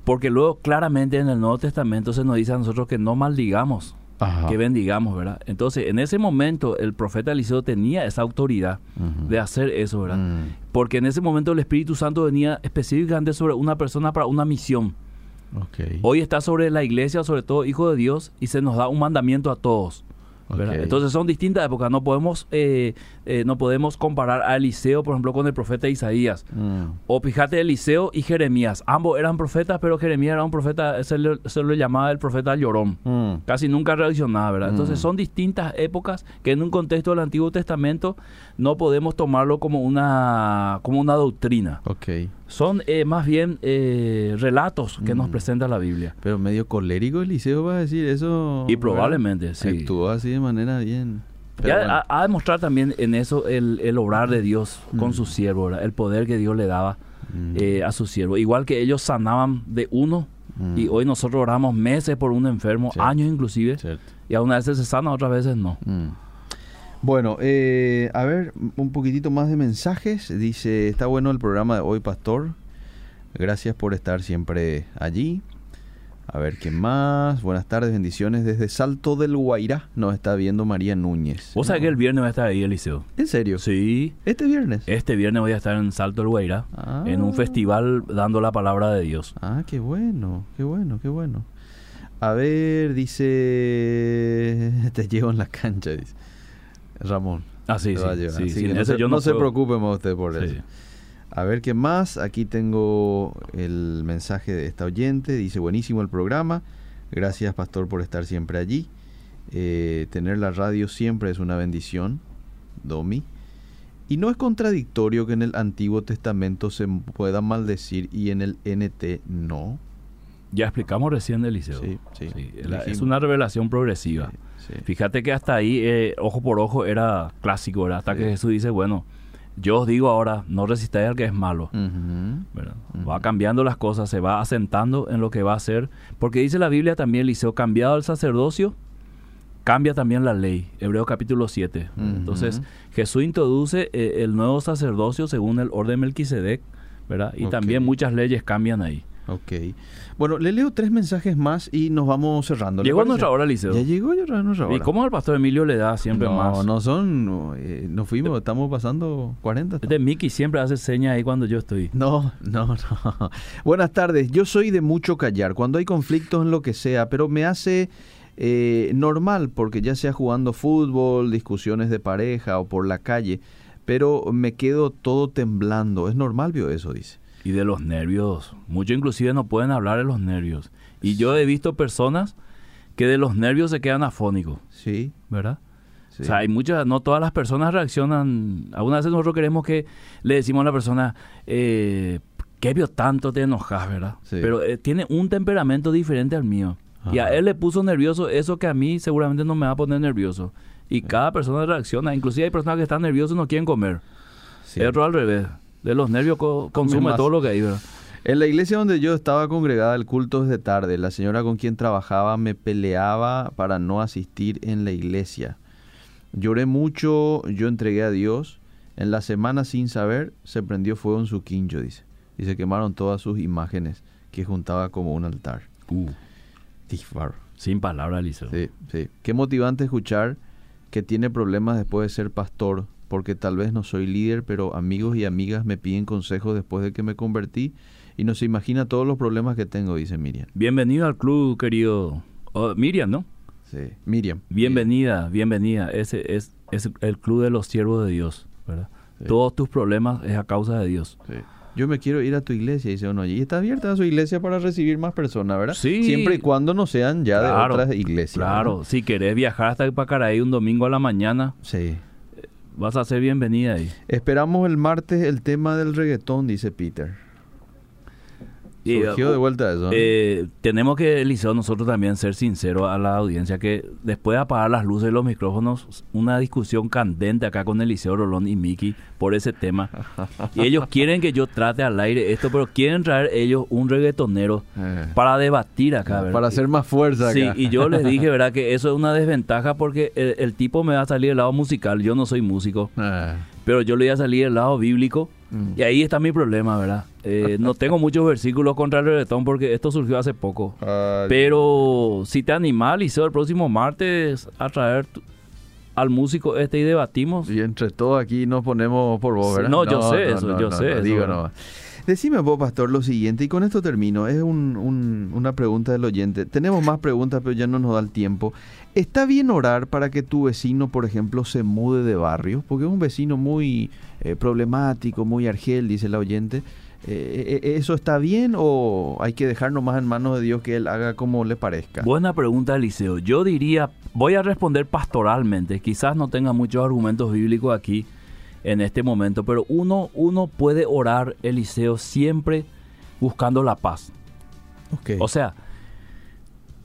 Porque luego claramente en el Nuevo Testamento se nos dice a nosotros que no maldigamos, Ajá. que bendigamos, ¿verdad? Entonces, en ese momento el profeta Eliseo tenía esa autoridad de hacer eso, ¿verdad? Mm. Porque en ese momento el Espíritu Santo venía específicamente sobre una persona para una misión. Hoy está sobre la iglesia, sobre todo hijo de Dios, y se nos da un mandamiento a todos. Entonces son distintas épocas. No podemos, eh, eh, no podemos comparar a Eliseo, por ejemplo, con el profeta Isaías. Mm. O fíjate, Eliseo y Jeremías. Ambos eran profetas, pero Jeremías era un profeta, se le, se le llamaba el profeta llorón. Mm. Casi nunca reaccionaba, ¿verdad? Entonces Mm. son distintas épocas que en un contexto del Antiguo Testamento no podemos tomarlo como una, como una doctrina. Ok. Son eh, más bien eh, relatos que nos Mm. presenta la Biblia. Pero medio colérico Eliseo va a decir eso. Y ¿verdad? probablemente, sí. Actuó así de manera bien. Y Pero ha, bueno. ha- ha de mostrar también en eso el, el obrar de Dios con Mm. su siervo, ¿verdad? el poder que Dios le daba Mm. eh, a su siervo. Igual que ellos sanaban de uno y hoy nosotros oramos meses por un enfermo, Cierto. años inclusive, Cierto. y a unas veces se sana, otras veces no. Bueno, eh, a ver, un poquitito más de mensajes. Dice, está bueno el programa de hoy, Pastor. Gracias por estar siempre allí. A ver, ¿qué más? Buenas tardes, bendiciones desde Salto del Guairá. Nos está viendo María Núñez. Vos sabés que el viernes voy a estar ahí, Eliseo. ¿En serio? Sí, ¿Este viernes? este viernes voy a estar en Salto del Guairá, Ah. en un festival dando la palabra de Dios. Ah, qué bueno, qué bueno, qué bueno. A ver, dice... Te llevo en la cancha, dice. Ramón. Ah, sí, sí, sí, no, se, yo no no se preocupe más usted por eso. A ver qué más. Aquí tengo el mensaje de esta oyente. Dice, buenísimo el programa. Gracias, pastor, por estar siempre allí. Eh, tener la radio siempre es una bendición. Domi. Y no es contradictorio que en el Antiguo Testamento se pueda maldecir y en el NT no. Ya explicamos recién el liceo. Sí, sí, la- es una revelación progresiva. Sí. Fíjate que hasta ahí, eh, ojo por ojo, era clásico, ¿verdad? Hasta Sí. que Jesús dice, bueno, yo os digo ahora, no resistáis al que es malo. Va cambiando las cosas, se va asentando en lo que va a hacer. Porque dice la Biblia también, Eliseo, cambiado el sacerdocio, cambia también la ley. Hebreo capítulo 7. Ujú. Entonces, Jesús introduce eh, el nuevo sacerdocio según el orden Melquisedec, ¿verdad? Y también muchas leyes cambian ahí. Ok. Bueno, le leo tres mensajes más y nos vamos cerrando. ¿le Llegó parece? nuestra hora, Eliseo. Ya llegó ya nuestra hora. ¿Y cómo al pastor Emilio le da siempre no, más? No son, no, eh, nos fuimos, estamos pasando 40. De Mickey siempre hace señas ahí cuando yo estoy. No, no, no. Buenas tardes. Yo soy de mucho callar. Cuando hay conflictos en lo que sea, pero me hace eh, normal porque ya sea jugando fútbol, discusiones de pareja o por la calle, pero me quedo todo temblando. Es normal, vio eso, dice. Y de los nervios. Muchos inclusive no pueden hablar de los nervios. Y yo he visto personas que de los nervios se quedan afónicos, Sí. ¿verdad? sí. O sea, hay muchas, no todas las personas reaccionan. Algunas veces nosotros queremos que le decimos a la persona, eh, ¿qué vio tanto te enojas, verdad? Sí. Pero eh, tiene un temperamento diferente al mío. Y a él le puso nervioso eso que a mí seguramente no me va a poner nervioso. Y cada persona reacciona. Inclusive hay personas que están nerviosas y no quieren comer. El otro al revés. De los nervios co- consume todo lo que hay, ¿verdad? En la iglesia donde yo estaba congregada, el culto desde tarde. La señora con quien trabajaba me peleaba para no asistir en la iglesia. Lloré mucho, yo entregué a Dios. En la semana sin saber se prendió fuego en su quincho, dice. Y se quemaron todas sus imágenes que juntaba como un altar. Uh, Tifar. sin palabras, Eliseo. Sí, sí. Qué motivante escuchar que tiene problemas después de ser pastor, porque tal vez no soy líder, pero amigos y amigas me piden consejos después de que me convertí y no se imagina todos los problemas que tengo, dice Miriam. Bienvenido al club, querido. Oh, Miriam, ¿no? Sí. Miriam. Bienvenida, bienvenida. Ese es, es el club de los siervos de Dios, ¿verdad? Sí. Todos tus problemas es a causa de Dios. Sí. Yo me quiero ir a tu iglesia, dice uno. Y está abierta su iglesia para recibir más personas, ¿verdad? Sí. Siempre y cuando no sean ya Claro, de otras iglesias. Claro, ¿verdad? si querés viajar hasta Pacaraí un domingo a la mañana, Sí. Vas a ser bienvenida ahí. Esperamos el martes el tema del reggaetón, dice Peter. Surgió de vuelta eso. ¿no? Eh, tenemos que, Eliseo, nosotros también ser sinceros a la audiencia que después de apagar las luces y los micrófonos, una discusión candente acá con Eliseo Rolón y Miki por ese tema. Y ellos quieren que yo trate al aire esto, pero quieren traer ellos un reggaetonero Eh, para debatir acá, ¿verdad? para hacer más fuerza Sí, acá. y yo les dije, ¿verdad? Que eso es una desventaja porque el, el tipo me va a salir del lado musical. Yo no soy músico, Eh, pero yo le voy a salir del lado bíblico. Mm. Y ahí está mi problema, ¿verdad? Eh, no tengo muchos versículos contra el reggaetón porque esto surgió hace poco. Pero si te animas, Liceo, el próximo martes a traer tu- al músico este y debatimos. Y entre todos aquí nos ponemos por vos, ¿verdad? no, yo sé eso, yo sé eso. Decime vos, pastor, lo siguiente, y con esto termino. Es un- un- una pregunta del oyente. Tenemos más preguntas, pero ya no nos da el tiempo. ¿Está bien orar para que tu vecino, por ejemplo, se mude de barrio? Porque es un vecino muy eh, problemático, muy argel, dice la oyente. Eh, eh, ¿Eso está bien o hay que dejarnos más en manos de Dios que Él haga como le parezca? Buena pregunta, Eliseo. Yo diría, voy a responder pastoralmente. Quizás no tenga muchos argumentos bíblicos aquí en este momento, pero uno, uno puede orar, Eliseo, siempre buscando la paz. Ok. O sea,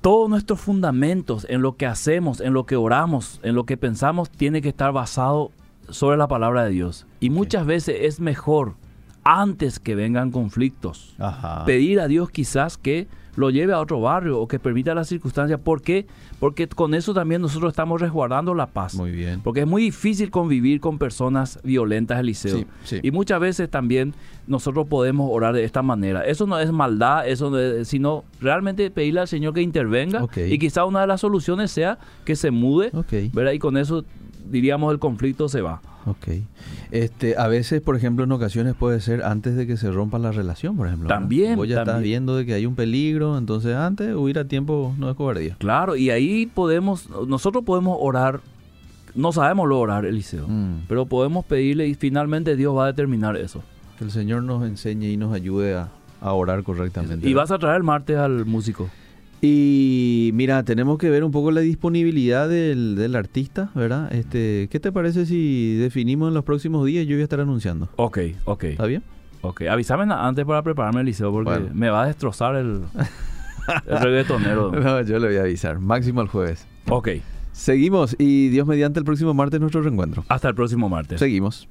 todos nuestros fundamentos en lo que hacemos, en lo que oramos, en lo que pensamos, tiene que estar basado sobre la palabra de Dios. Y muchas veces es mejor, antes que vengan conflictos, Ajá. pedir a Dios quizás que lo lleve a otro barrio o que permita las circunstancias. ¿Por qué? Porque con eso también nosotros estamos resguardando la paz. Muy bien. Porque es muy difícil convivir con personas violentas, Eliseo. Sí, sí. Y muchas veces también nosotros podemos orar de esta manera. Eso no es maldad, eso no es- sino realmente pedirle al Señor que intervenga. Y quizá una de las soluciones sea que se mude. Y con eso, diríamos, el conflicto se va. Ok. Este, a veces, por ejemplo, en ocasiones puede ser antes de que se rompa la relación, por ejemplo. También, Vos ya estás también. viendo de que hay un peligro, entonces antes huir a tiempo no es cobardía. Claro, y ahí podemos, nosotros podemos orar no sabemos lograr, Eliseo, Mm. pero podemos pedirle y finalmente Dios va a determinar eso. Que el Señor nos enseñe y nos ayude a, a orar correctamente. Y vas a traer el martes al músico. Y mira, tenemos que ver un poco la disponibilidad del, del artista, ¿verdad? Este, ¿Qué te parece si definimos en los próximos días? Yo voy a estar anunciando. Ok, ok. ¿Está bien? Ok, avísame antes para prepararme, Eliseo, porque Bueno. me va a destrozar el, el reggaetonero. No, yo le voy a avisar. Máximo el jueves. Ok, Seguimos y Dios mediante el próximo martes nuestro reencuentro. hasta el próximo martes. Seguimos.